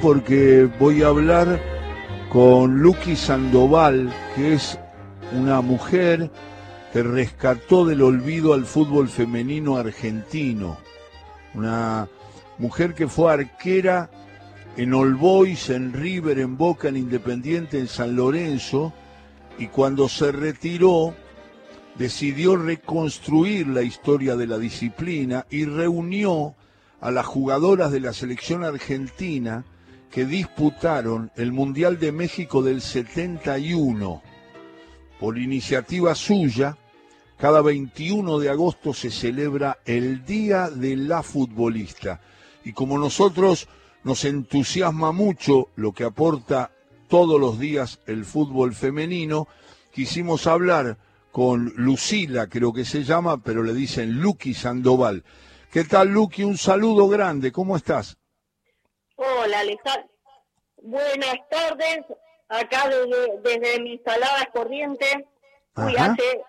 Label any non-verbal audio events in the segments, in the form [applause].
porque voy a hablar con Lucky Sandoval, que es una mujer que rescató del olvido al fútbol femenino argentino. Una mujer que fue arquera en All Boys, en River, en Boca, en Independiente, en San Lorenzo, y cuando se retiró decidió reconstruir la historia de la disciplina y reunió a las jugadoras de la selección argentina que disputaron el Mundial de México del 71. Por iniciativa suya, cada 21 de agosto se celebra el Día de la Futbolista. Y como nosotros nos entusiasma mucho lo que aporta todos los días el fútbol femenino, quisimos hablar con Lucila, creo que se llama, pero le dicen Lucky Sandoval. ¿Qué tal, Lucky? Un saludo grande. ¿Cómo estás? Hola, Alejandro. Buenas tardes. Acá desde, desde mi instalada corriente. Uy, hace,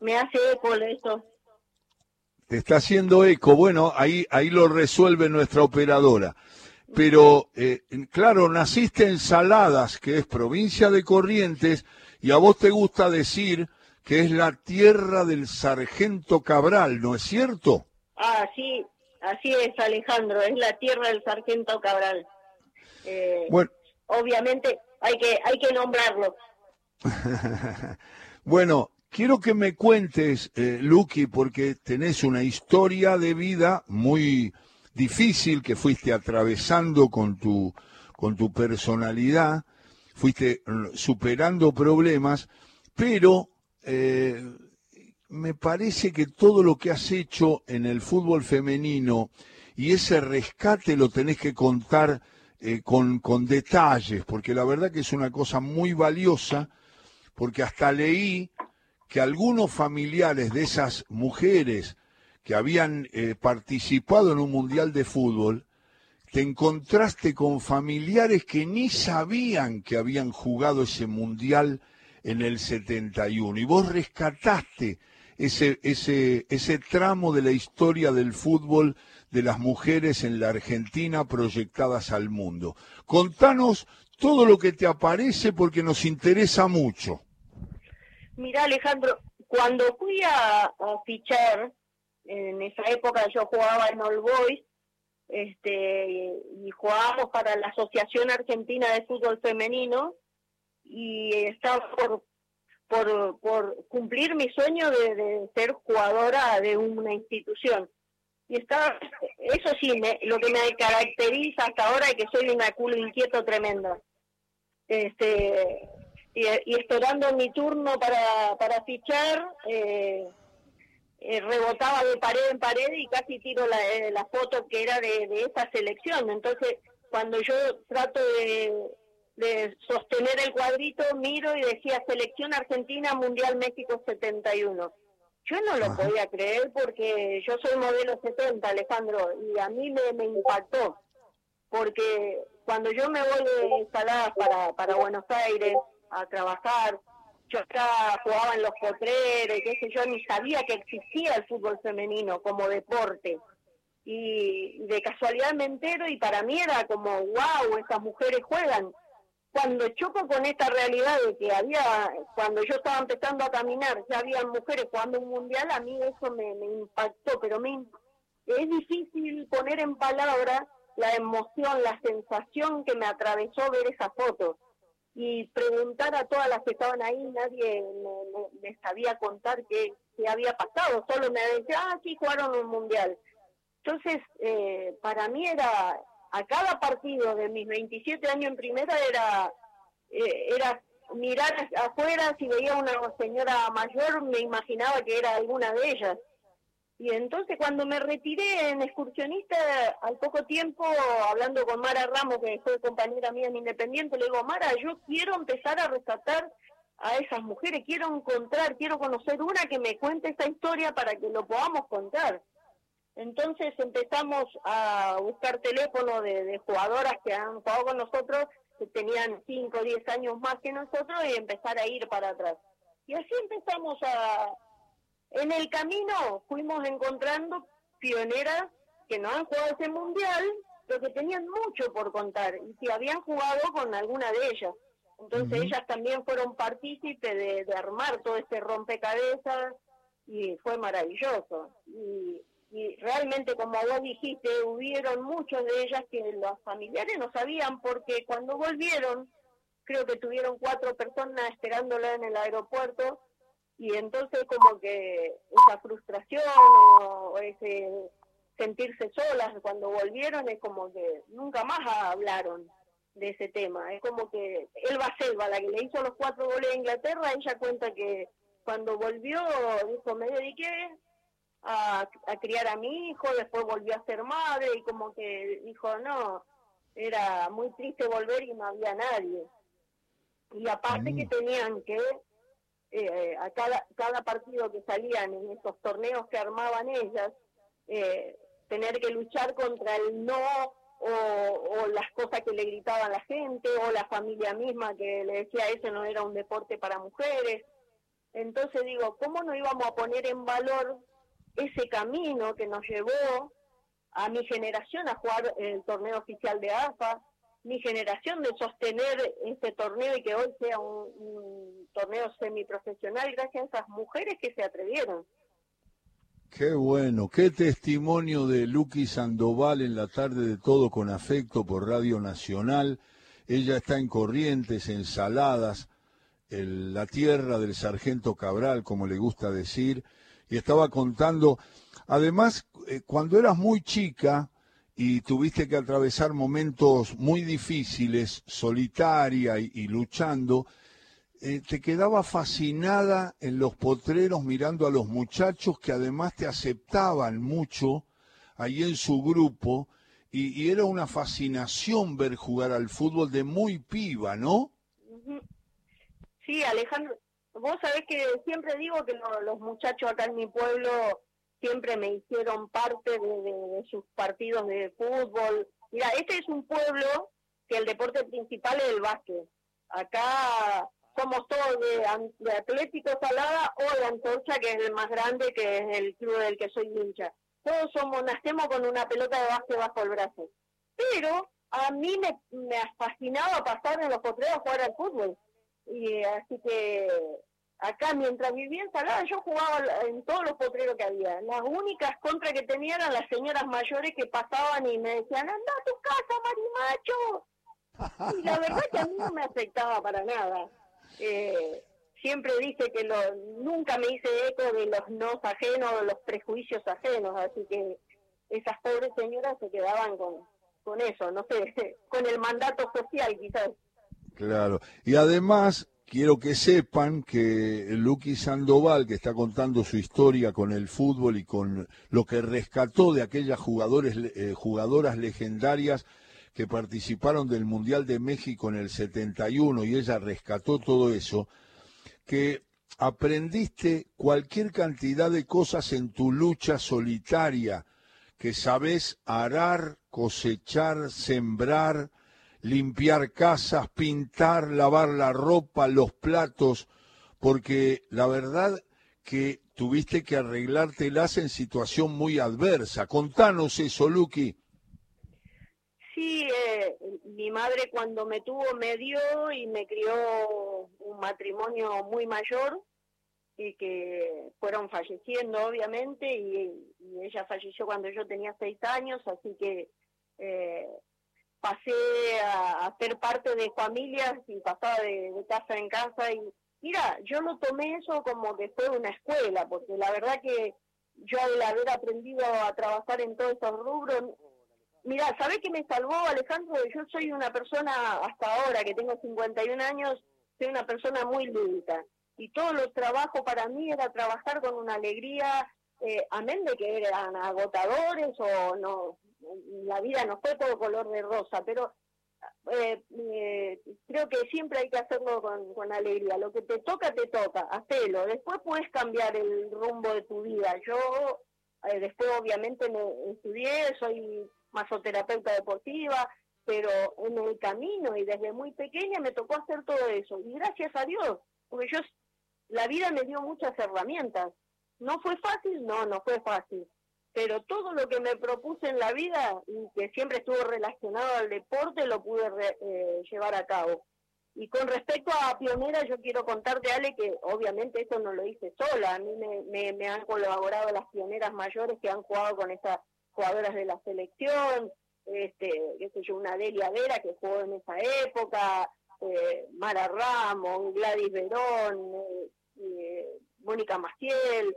me hace eco eso. Te está haciendo eco. Bueno, ahí, ahí lo resuelve nuestra operadora. Pero, eh, claro, naciste en Saladas, que es provincia de Corrientes, y a vos te gusta decir que es la tierra del sargento Cabral, ¿no es cierto? Ah, sí, así es, Alejandro, es la tierra del sargento Cabral. Eh, bueno. Obviamente hay que, hay que nombrarlo. [laughs] bueno, quiero que me cuentes, eh, Lucky, porque tenés una historia de vida muy difícil que fuiste atravesando con tu, con tu personalidad, fuiste superando problemas, pero eh, me parece que todo lo que has hecho en el fútbol femenino y ese rescate lo tenés que contar eh, con, con detalles, porque la verdad que es una cosa muy valiosa, porque hasta leí que algunos familiares de esas mujeres que habían eh, participado en un mundial de fútbol, te encontraste con familiares que ni sabían que habían jugado ese mundial en el 71 y vos rescataste ese, ese, ese tramo de la historia del fútbol de las mujeres en la Argentina proyectadas al mundo. Contanos todo lo que te aparece porque nos interesa mucho. Mira Alejandro, cuando fui a, fichar, en esa época yo jugaba en All Boys, este, y jugábamos para la Asociación Argentina de Fútbol Femenino, y estaba por por, por cumplir mi sueño de, ser jugadora de una institución. Y está, eso sí, me, lo que me caracteriza hasta ahora es que soy una culo inquieto tremendo. Este, y, esperando mi turno para, para fichar, eh, eh, rebotaba de pared en pared y casi tiro la, eh, foto que era de, de esa selección. Entonces, cuando yo trato de, de sostener el cuadrito, miro y decía Selección Argentina Mundial México 71. Yo no lo podía creer porque yo soy modelo 70, Alejandro, y a mí me, me impactó, porque cuando yo me voy de Saladas para, para Buenos Aires a trabajar, yo acá jugaba en los potreros, qué sé yo, ni sabía que existía el fútbol femenino como deporte. Y de casualidad me entero y para mí era como, wow, esas mujeres juegan cuando choco con esta realidad de que había, cuando yo estaba empezando a caminar, ya había mujeres jugando un mundial, a mí eso me, impactó, pero me, es difícil poner en palabras la emoción, la sensación que me atravesó ver esa foto. Y preguntar a todas las que estaban ahí, nadie me, sabía contar qué, había pasado, solo me decía, ah, aquí jugaron un mundial. Entonces, eh, para mí era a cada partido de mis 27 años en primera era, eh, era mirar afuera, si veía una señora mayor me imaginaba que era alguna de ellas. Y entonces cuando me retiré en excursionista, al poco tiempo, hablando con Mara Ramos, que fue compañera mía en Independiente, le digo, Mara, yo quiero empezar a rescatar a esas mujeres, quiero encontrar, quiero conocer una que me cuente esta historia para que lo podamos contar. Entonces empezamos a buscar teléfonos de, jugadoras que han jugado con nosotros, que tenían 5 o 10 años más que nosotros, y empezar a ir para atrás. Y así empezamos a... En el camino fuimos encontrando pioneras que no han jugado ese mundial, pero que tenían mucho por contar y que habían jugado con alguna de ellas. Entonces ellas también fueron partícipes de, de, armar todo este rompecabezas y fue maravilloso. Y, y realmente, como vos dijiste, hubieron muchos de ellas que los familiares no sabían porque cuando volvieron, creo que tuvieron cuatro personas esperándola en el aeropuerto y entonces como que esa frustración o ese sentirse solas cuando volvieron es como que nunca más hablaron de ese tema. Es como que Elba Selva, la que le hizo los cuatro goles a Inglaterra, ella cuenta que cuando volvió, dijo, me dediqué a, a criar a mi hijo, después volvió a ser madre y como que dijo, no, era muy triste volver y no había nadie. Y aparte que mm. tenían que, eh, a cada, cada partido que salían en esos torneos que armaban ellas, eh, tener que luchar contra el no o, las cosas que le gritaban la gente o la familia misma que le decía eso no era un deporte para mujeres. Entonces digo, ¿cómo no íbamos a poner en valor ese camino que nos llevó a mi generación a jugar el torneo oficial de AFA, mi generación de sostener este torneo y que hoy sea un, un torneo semiprofesional gracias a esas mujeres que se atrevieron. Qué bueno, qué testimonio de Luqui Sandoval en la tarde de todo con afecto por Radio Nacional. Ella está en Corrientes, en Saladas, en la tierra del sargento Cabral, como le gusta decir, y estaba contando, además, eh, cuando eras muy chica y tuviste que atravesar momentos muy difíciles, solitaria y luchando, eh, te quedaba fascinada en los potreros mirando a los muchachos que además te aceptaban mucho ahí en su grupo y, era una fascinación ver jugar al fútbol de muy piba, ¿no? Sí, Alejandro, vos sabés que siempre digo que los muchachos acá en mi pueblo siempre me hicieron parte de sus partidos de fútbol. Mira, este es un pueblo que el deporte principal es el básquet. Acá somos todos de, Atlético Salada o de Antorcha, que es el más grande, que es el club del que soy hincha. Todos somos, nacemos con una pelota de básquet bajo el brazo. Pero a mí me, me fascinaba pasar en los potreros a jugar al fútbol. Y así que acá, mientras vivía en Salada, yo jugaba en todos los potreros que había. Las únicas contra que tenía eran las señoras mayores que pasaban y me decían, anda a tu casa, marimacho. Y la verdad que a mí no me afectaba para nada eh, siempre dice que lo, nunca me hice eco de los no ajenos, o los prejuicios ajenos, así que esas pobres señoras se quedaban con, con eso, no sé, [laughs] con el mandato social quizás. Claro, y además quiero que sepan que Luqui Sandoval, que está contando su historia con el fútbol y con lo que rescató de aquellas jugadores, eh, jugadoras legendarias, que participaron del Mundial de México en el 71 y ella rescató todo eso, que aprendiste cualquier cantidad de cosas en tu lucha solitaria, que sabes arar, cosechar, sembrar, limpiar casas, pintar, lavar la ropa, los platos, porque la verdad que tuviste que arreglártelas en situación muy adversa. Contanos eso, Luqui. Sí, eh, mi madre cuando me tuvo me dio y me crió un matrimonio muy mayor y que fueron falleciendo obviamente y, ella falleció cuando yo tenía seis años, así que eh, pasé a, ser parte de familias y pasaba de, de, casa en casa y mira, yo lo tomé eso como que fue una escuela, porque la verdad que yo al haber aprendido a trabajar en todos esos rubros, Mira, ¿sabés qué me salvó, Alejandro? Yo soy una persona, hasta ahora que tengo 51 años, soy una persona muy lúdica. Y todos los trabajos para mí era trabajar con una alegría, eh, amén de que eran agotadores o no, la vida no fue todo color de rosa, pero eh, eh, creo que siempre hay que hacerlo con, alegría. Lo que te toca, te toca, hacelo. Después puedes cambiar el rumbo de tu vida. Yo después obviamente me estudié, soy masoterapeuta deportiva, pero en el camino y desde muy pequeña me tocó hacer todo eso. Y gracias a Dios, porque yo, la vida me dio muchas herramientas. ¿No fue fácil? No, no fue fácil. Pero todo lo que me propuse en la vida y que siempre estuvo relacionado al deporte lo pude eh, llevar a cabo. Y con respecto a Pionera, yo quiero contarte, Ale, que obviamente eso no lo hice sola. A mí me, han colaborado las pioneras mayores que han jugado con esas jugadoras de la selección, este, qué sé yo, una Delia Vera que jugó en esa época, eh, Mara Ramos, Gladys Verón, eh, eh, Mónica Maciel,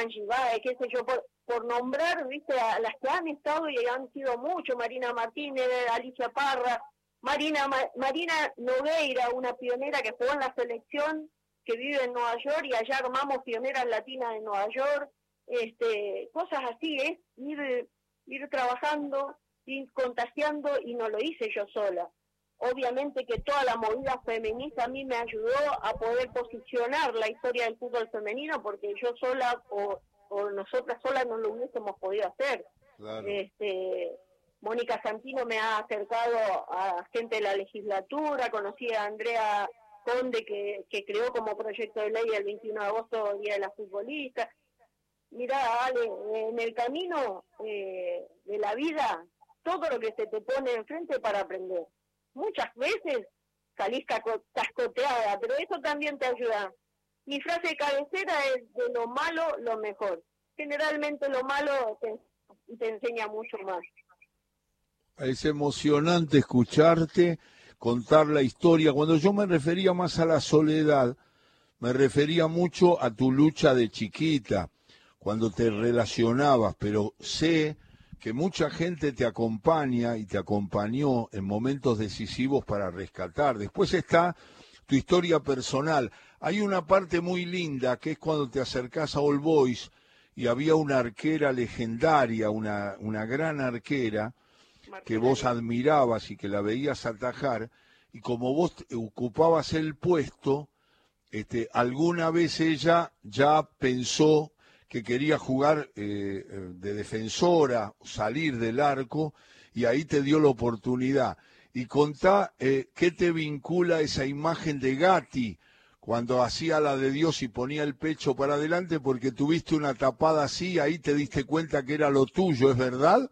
Angie Baez, qué sé yo, por nombrar, viste, a las que han estado y han sido mucho, Marina Martínez, Alicia Parra, Marina, Marina Nogueira, una pionera que jugó en la selección, que vive en Nueva York y allá armamos pioneras latinas en Nueva York, este, cosas así, es ir, ir trabajando, ir contagiando y no lo hice yo sola. Obviamente que toda la movida feminista a mí me ayudó a poder posicionar la historia del fútbol femenino porque yo sola o o nosotras solas no lo hubiésemos podido hacer. Este, Mónica Santino me ha acercado a gente de la legislatura, conocí a Andrea Conde que, que creó como proyecto de ley el 21 de agosto, Día de la Futbolista. Mira, Ale, en el camino eh, de la vida, todo lo que se te pone enfrente para aprender. Muchas veces salís cascoteada, pero eso también te ayuda mi frase cabecera es de lo malo lo mejor. Generalmente lo malo te enseña mucho más. Es emocionante escucharte contar la historia. Cuando yo me refería más a la soledad, me refería mucho a tu lucha de chiquita, cuando te relacionabas, pero sé que mucha gente te acompaña y te acompañó en momentos decisivos para rescatar. Después está tu historia personal. Hay una parte muy linda que es cuando te acercás a All Boys y había una arquera legendaria, una, una gran arquera que vos admirabas y que la veías atajar, y como vos ocupabas el puesto, este, alguna vez ella ya pensó que quería jugar eh, de defensora, salir del arco, y ahí te dio la oportunidad. Y contá eh, qué te vincula esa imagen de Gatti cuando hacía la de Dios y ponía el pecho para adelante porque tuviste una tapada así, ahí te diste cuenta que era lo tuyo, ¿es verdad?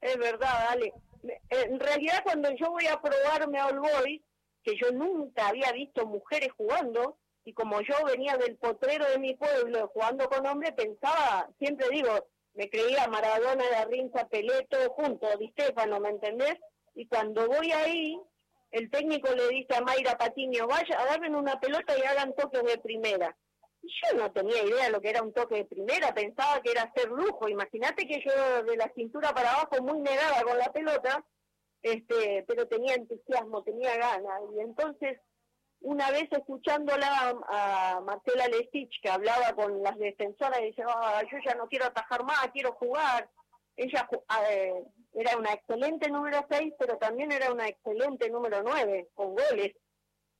Es verdad, Ale. En realidad cuando yo voy a probarme a All que yo nunca había visto mujeres jugando, y como yo venía del potrero de mi pueblo jugando con hombres, pensaba, siempre digo, me creía Maradona, Pelé, todo junto, Di Stefano, ¿me entendés? y cuando voy ahí, el técnico le dice a Mayra Patiño, vaya, agarren una pelota y hagan toques de primera. Yo no tenía idea de lo que era un toque de primera, pensaba que era hacer lujo. Imagínate que yo de la cintura para abajo muy negada con la pelota, este, pero tenía entusiasmo, tenía ganas. Y entonces, una vez escuchándola a, Marcela Lesich, que hablaba con las defensoras, y dice, ah, yo ya no quiero atajar más, quiero jugar. Ella eh, era una excelente número 6, pero también era una excelente número 9, con goles.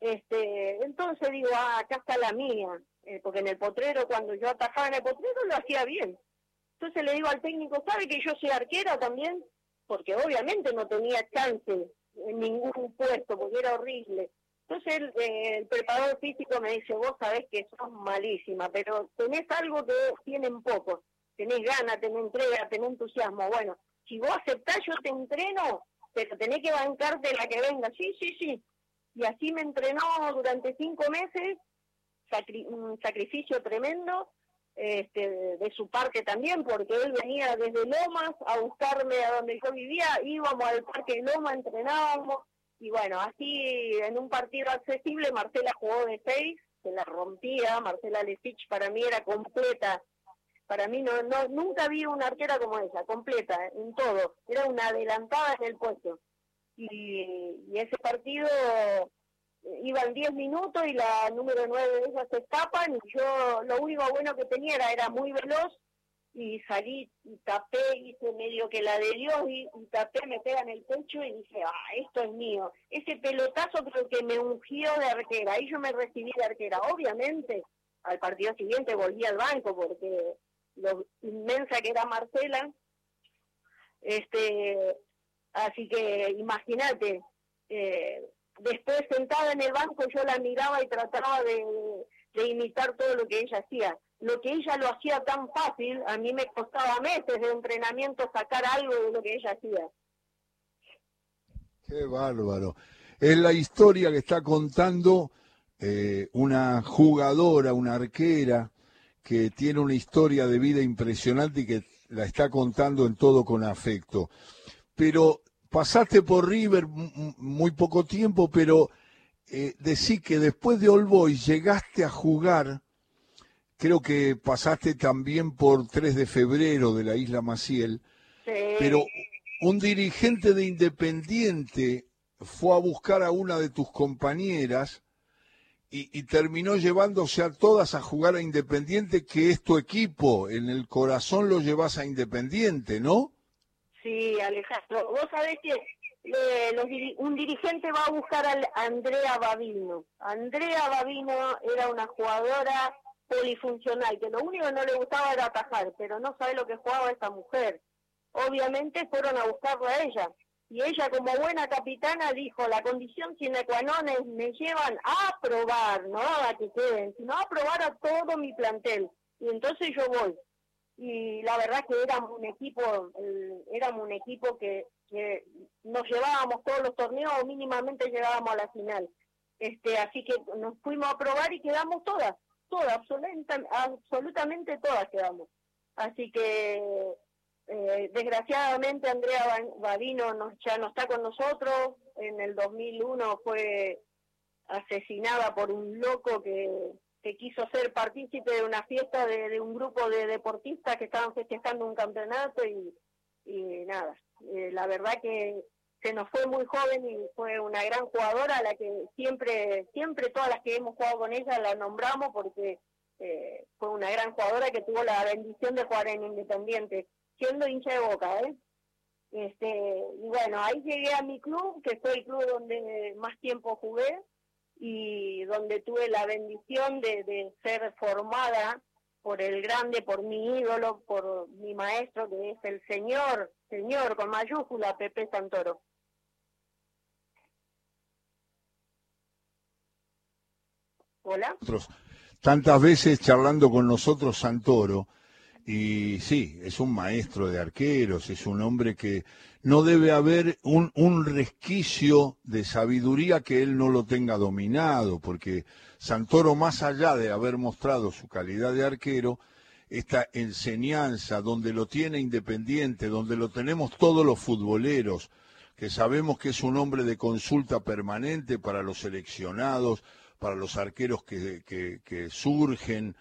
Este, entonces digo, ah, acá está la mía, eh, porque en el potrero, cuando yo atajaba en el potrero, lo hacía bien. Entonces le digo al técnico, ¿sabe que yo soy arquera también? Porque obviamente no tenía chance en ningún puesto, porque era horrible. Entonces el, eh, el preparador físico me dice, vos sabés que sos malísima, pero tenés algo que tienen pocos. Tenés ganas, tenés entrega, tenés entusiasmo. Bueno, si vos aceptás, yo te entreno, pero tenés que bancarte la que venga. Sí, sí, sí. Y así me entrenó durante cinco meses, un sacrificio tremendo, este, de su parte también, porque él venía desde Lomas a buscarme a donde yo vivía, íbamos al parque de Lomas, entrenábamos, y bueno, así en un partido accesible, Marcela jugó de seis, se la rompía, Marcela Lesich para mí era completa, para mí no, no nunca vi una arquera como ella, completa, en todo. Era una adelantada en el puesto. Y, ese partido eh, iban 10 minutos y la número 9 de ellas se escapan y yo lo único bueno que tenía era, era muy veloz y salí y tapé, hice medio que la de Dios y, tapé, me pega en el pecho y dije, ah, esto es mío. Ese pelotazo creo que me ungió de arquera, ahí yo me recibí de arquera. Obviamente, al partido siguiente volví al banco porque lo inmensa que era Marcela. Este, así que imagínate, eh, después sentada en el banco yo la miraba y trataba de, imitar todo lo que ella hacía. lo que ella lo hacía tan fácil, a mí me costaba meses de entrenamiento sacar algo de lo que ella hacía. Qué bárbaro. Es la historia que está contando eh, una jugadora, una arquera, que tiene una historia de vida impresionante y que la está contando en todo con afecto. Pero pasaste por River muy poco tiempo, pero eh, decí que después de All Boys llegaste a jugar, creo que pasaste también por 3 de febrero de la isla Maciel, pero un dirigente de Independiente fue a buscar a una de tus compañeras y, terminó llevándose a todas a jugar a Independiente, que es tu equipo. En el corazón lo llevas a Independiente, ¿no? Sí, Alejandro. Vos sabés que eh, un dirigente va a buscar a Andrea Babino. Andrea Babino era una jugadora polifuncional, que lo único que no le gustaba era atajar, pero no sabe lo que jugaba esta mujer. Obviamente fueron a buscarla a ella y ella como buena capitana dijo, la condición sine qua non es, me llevan a probar, no a que queden, sino a probar a todo mi plantel. Y entonces yo voy. Y la verdad que éramos un equipo, éramos un equipo que, nos llevábamos todos los torneos o mínimamente llegábamos a la final. Este, así que nos fuimos a probar y quedamos todas, todas, absolutamente todas quedamos. Así que eh, desgraciadamente Andrea Badino no, ya no está con nosotros. En el 2001 fue asesinada por un loco que, quiso ser partícipe de una fiesta de, un grupo de deportistas que estaban festejando un campeonato y, nada. Eh, la verdad que se nos fue muy joven y fue una gran jugadora a la que siempre, siempre todas las que hemos jugado con ella la nombramos porque eh, fue una gran jugadora que tuvo la bendición de jugar en Independiente siendo hincha de boca, ¿eh? Este, y bueno, ahí llegué a mi club, que fue el club donde más tiempo jugué y donde tuve la bendición de, ser formada por el grande, por mi ídolo, por mi maestro, que es el señor, señor con mayúscula, Pepe Santoro. Hola. Tantas veces charlando con nosotros Santoro, y sí, es un maestro de arqueros, es un hombre que no debe haber un, resquicio de sabiduría que él no lo tenga dominado, porque Santoro, más allá de haber mostrado su calidad de arquero, esta enseñanza donde lo tiene independiente, donde lo tenemos todos los futboleros, que sabemos que es un hombre de consulta permanente para los seleccionados, para los arqueros que, que, que surgen,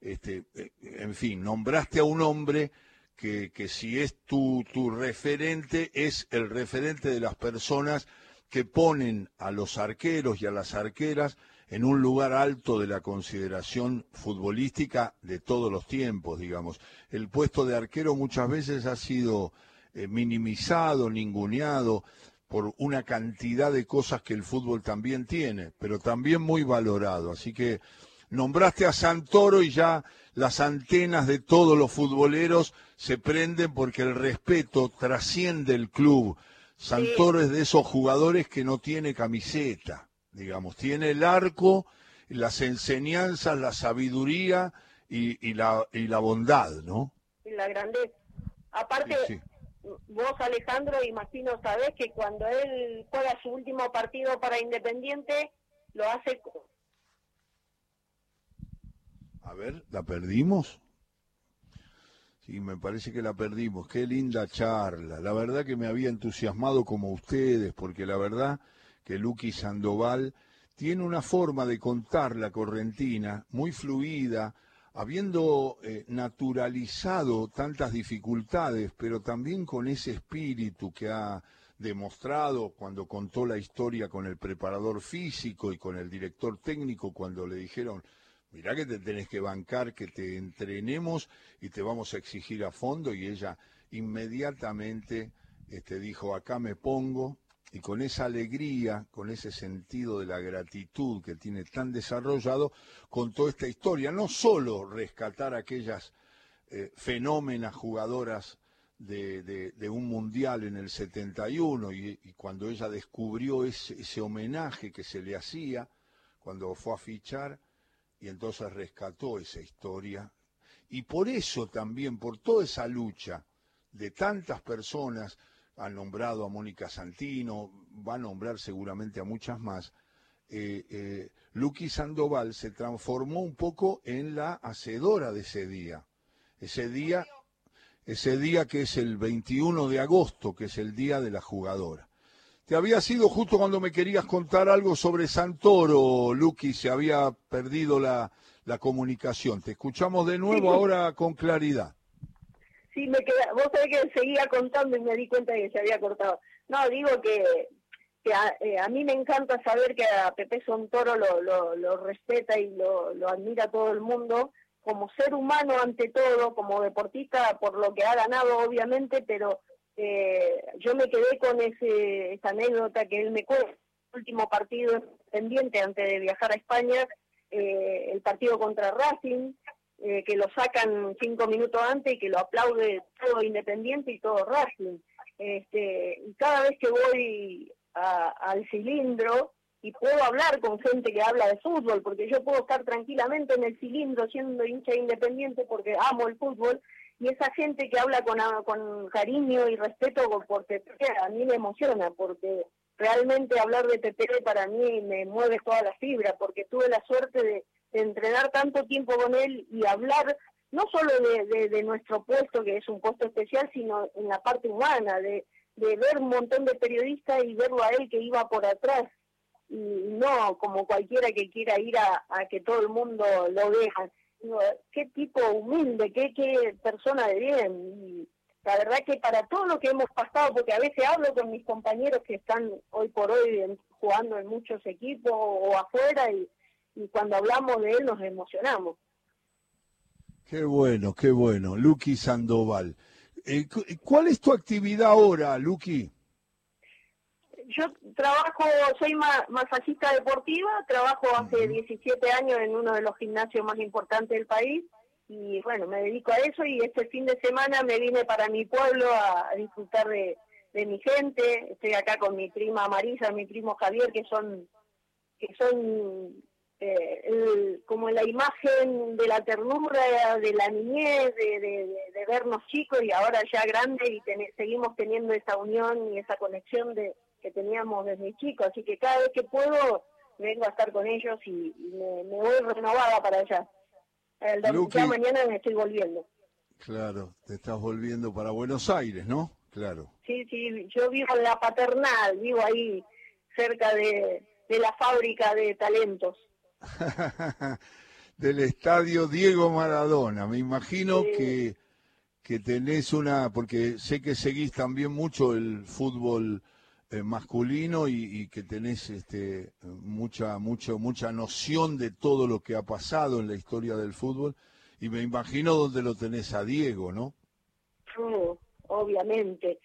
este, eh, en fin, nombraste a un hombre que, que si es tu, tu referente, es el referente de las personas que ponen a los arqueros y a las arqueras en un lugar alto de la consideración futbolística de todos los tiempos, digamos. El puesto de arquero muchas veces ha sido eh, minimizado, ninguneado por una cantidad de cosas que el fútbol también tiene, pero también muy valorado. Así que nombraste a Santoro y ya las antenas de todos los futboleros se prenden porque el respeto trasciende el club. Santoro es de esos jugadores que no tiene camiseta, digamos, tiene el arco, las enseñanzas, la sabiduría y, la, y la bondad, ¿no? Y la grandeza. Aparte, vos Alejandro, imagino sabés que cuando él juega su último partido para Independiente, lo hace a ver, ¿la perdimos? Sí, me parece que la perdimos. Qué linda charla. La verdad que me había entusiasmado como ustedes, porque la verdad que Luqui Sandoval tiene una forma de contar la correntina muy fluida, habiendo eh, naturalizado tantas dificultades, pero también con ese espíritu que ha demostrado cuando contó la historia con el preparador físico y con el director técnico cuando le dijeron mirá que te tenés que bancar, que te entrenemos y te vamos a exigir a fondo. Y ella inmediatamente este, dijo, acá me pongo, y con esa alegría, con ese sentido de la gratitud que tiene tan desarrollado, contó esta historia. No solo rescatar aquellas eh, fenómenas jugadoras de, un mundial en el 71 y, cuando ella descubrió ese, ese homenaje que se le hacía cuando fue a fichar, y entonces rescató esa historia Y por eso también, por toda esa lucha de tantas personas, han nombrado a Mónica Santino, va a nombrar seguramente a muchas más, eh, eh, Luqui Sandoval se transformó un poco en la hacedora de ese día. Ese día, ese día que es el 21 de agosto, que es el día de la jugadora. Te había sido justo cuando me querías contar algo sobre Santoro, Luqui, se había perdido la, la comunicación. Te escuchamos de nuevo ahora con claridad. Sí, me queda, vos sabés que seguía contando y me di cuenta de que se había cortado. No, digo que, que eh, a, mí me encanta saber que a Pepe Santoro lo, lo, lo respeta y lo, lo admira todo el mundo como ser humano ante todo, como deportista por lo que ha ganado obviamente, pero eh, yo me quedé con ese, esa anécdota que él me cuenta, el último partido pendiente antes de viajar a España, eh, el partido contra Racing, eh, que lo sacan cinco minutos antes y que lo aplaude todo Independiente y todo Racing. Este, y cada vez que voy al cilindro y puedo hablar con gente que habla de fútbol, porque yo puedo estar tranquilamente en el cilindro siendo hincha independiente porque amo el fútbol, y esa gente que habla con, con cariño y respeto porque a mí me emociona, porque realmente hablar de Pepe para mí me mueve toda la fibra, porque tuve la suerte de, entrenar tanto tiempo con él y hablar no solo de, nuestro puesto, que es un puesto especial, sino en la parte humana, de, ver un montón de periodistas y verlo a él que iba por atrás, y no como cualquiera que quiera ir a, a que todo el mundo lo vea qué tipo humilde, qué, qué persona de bien. Y la verdad que para todo lo que hemos pasado, porque a veces hablo con mis compañeros que están hoy por hoy jugando en muchos equipos o, afuera y, cuando hablamos de él nos emocionamos. Qué bueno, qué bueno. Luqui Sandoval. Eh, ¿Cuál es tu actividad ahora, Luqui? Yo trabajo, soy masajista deportiva, trabajo hace 17 años en uno de los gimnasios más importantes del país y bueno, me dedico a eso y este fin de semana me vine para mi pueblo a, disfrutar de, mi gente, estoy acá con mi prima Marisa, mi primo Javier, que son que son eh, como la imagen de la ternura, de la niñez, de, vernos chicos y ahora ya grandes y seguimos teniendo esa unión y esa conexión de, que teníamos desde chico, así que cada vez que puedo vengo a estar con ellos y, me, voy renovada para allá. El domingo mañana me estoy volviendo. Claro, te estás volviendo para Buenos Aires, ¿no? Claro. Sí, sí, yo vivo en la paternal, vivo ahí cerca de, la fábrica de talentos. [laughs] Del estadio Diego Maradona, me imagino que, que tenés una, porque sé que seguís también mucho el fútbol eh, masculino y, que tenés este, mucha, mucha, mucha noción de todo lo que ha pasado en la historia del fútbol. Y me imagino dónde lo tenés a Diego, ¿no? obviamente.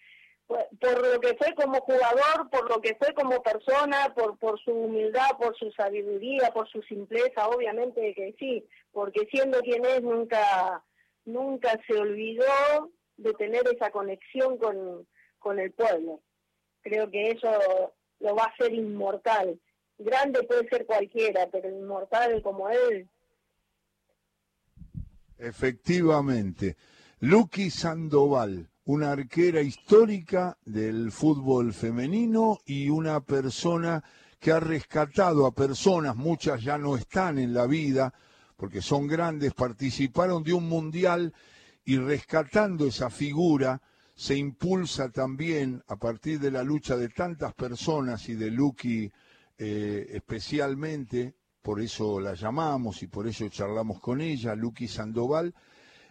Por, lo que fue como jugador, por lo que fue como persona, por, por su humildad, por su sabiduría, por su simpleza, obviamente que sí, porque siendo quien es nunca, nunca se olvidó de tener esa conexión con, con el pueblo creo que eso lo va a hacer inmortal. Grande puede ser cualquiera, pero inmortal como él. Efectivamente. Lucky Sandoval, una arquera histórica del fútbol femenino y una persona que ha rescatado a personas, muchas ya no están en la vida, porque son grandes, participaron de un mundial y rescatando esa figura, se impulsa también a partir de la lucha de tantas personas y de Lucky eh, especialmente, por eso la llamamos y por eso charlamos con ella, Lucky Sandoval,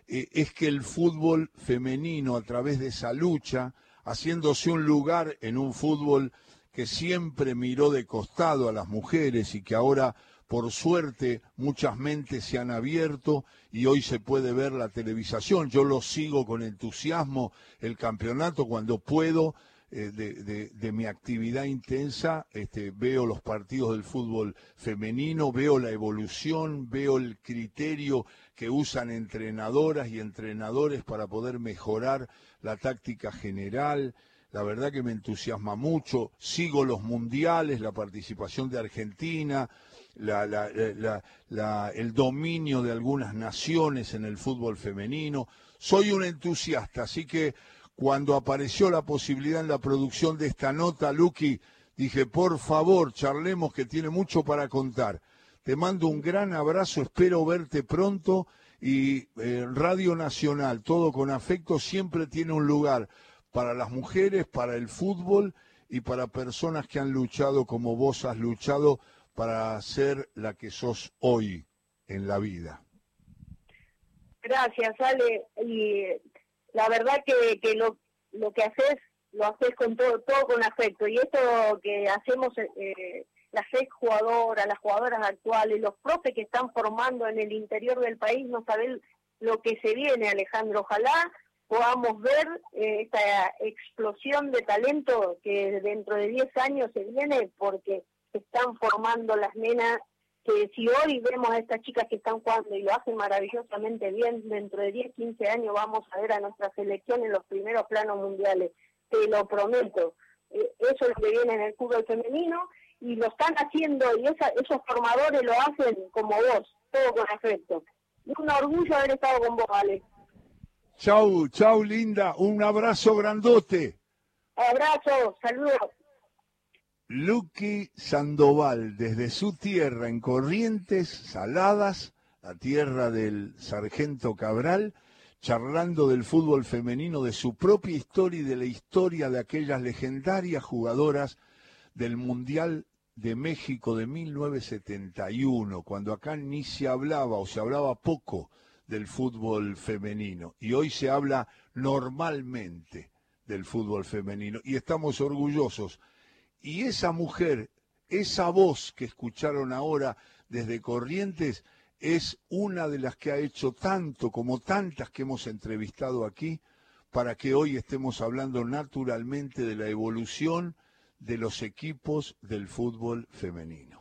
eh, es que el fútbol femenino a través de esa lucha, haciéndose un lugar en un fútbol que siempre miró de costado a las mujeres y que ahora por suerte muchas mentes se han abierto y hoy se puede ver la televisación. Yo lo sigo con entusiasmo el campeonato cuando puedo. Eh, de, mi actividad intensa, este, veo los partidos del fútbol femenino, veo la evolución, veo el criterio que usan entrenadoras y entrenadores para poder mejorar la táctica general, la verdad que me entusiasma mucho. Sigo los mundiales, la participación de Argentina, el dominio de algunas naciones en el fútbol femenino. Soy un entusiasta, así que cuando apareció la posibilidad en la producción de esta nota, Lucky, dije, por favor, charlemos que tiene mucho para contar. Te mando un gran abrazo, espero verte pronto y eh, Radio Nacional, todo con afecto, siempre tiene un lugar para las mujeres, para el fútbol y para personas que han luchado como vos has luchado para ser la que sos hoy en la vida. Gracias, Ale. Y la verdad que, que lo, lo que haces, lo haces con todo, todo con afecto. Y esto que hacemos, eh, las seis jugadoras, las jugadoras actuales, los profes que están formando en el interior del país, no saben lo que se viene, Alejandro. Ojalá podamos ver eh, esta explosión de talento que dentro de 10 años se viene porque se están formando las nenas que si hoy vemos a estas chicas que están jugando y lo hacen maravillosamente bien, dentro de 10, 15 años vamos a ver a nuestra selección en los primeros planos mundiales, te lo prometo. Eh, eso es lo que viene en el fútbol femenino y lo están haciendo y esos formadores lo hacen como vos, todo con afecto. Es un orgullo haber estado con vos, Ale. Chau, chau, linda. Un abrazo grandote. Abrazo, saludos. Lucky Sandoval, desde su tierra en Corrientes Saladas, la tierra del sargento Cabral, charlando del fútbol femenino, de su propia historia y de la historia de aquellas legendarias jugadoras del Mundial de México de 1971, cuando acá ni se hablaba o se hablaba poco del fútbol femenino. Y hoy se habla normalmente del fútbol femenino y estamos orgullosos. Y esa mujer, esa voz que escucharon ahora desde Corrientes, es una de las que ha hecho tanto como tantas que hemos entrevistado aquí para que hoy estemos hablando naturalmente de la evolución de los equipos del fútbol femenino.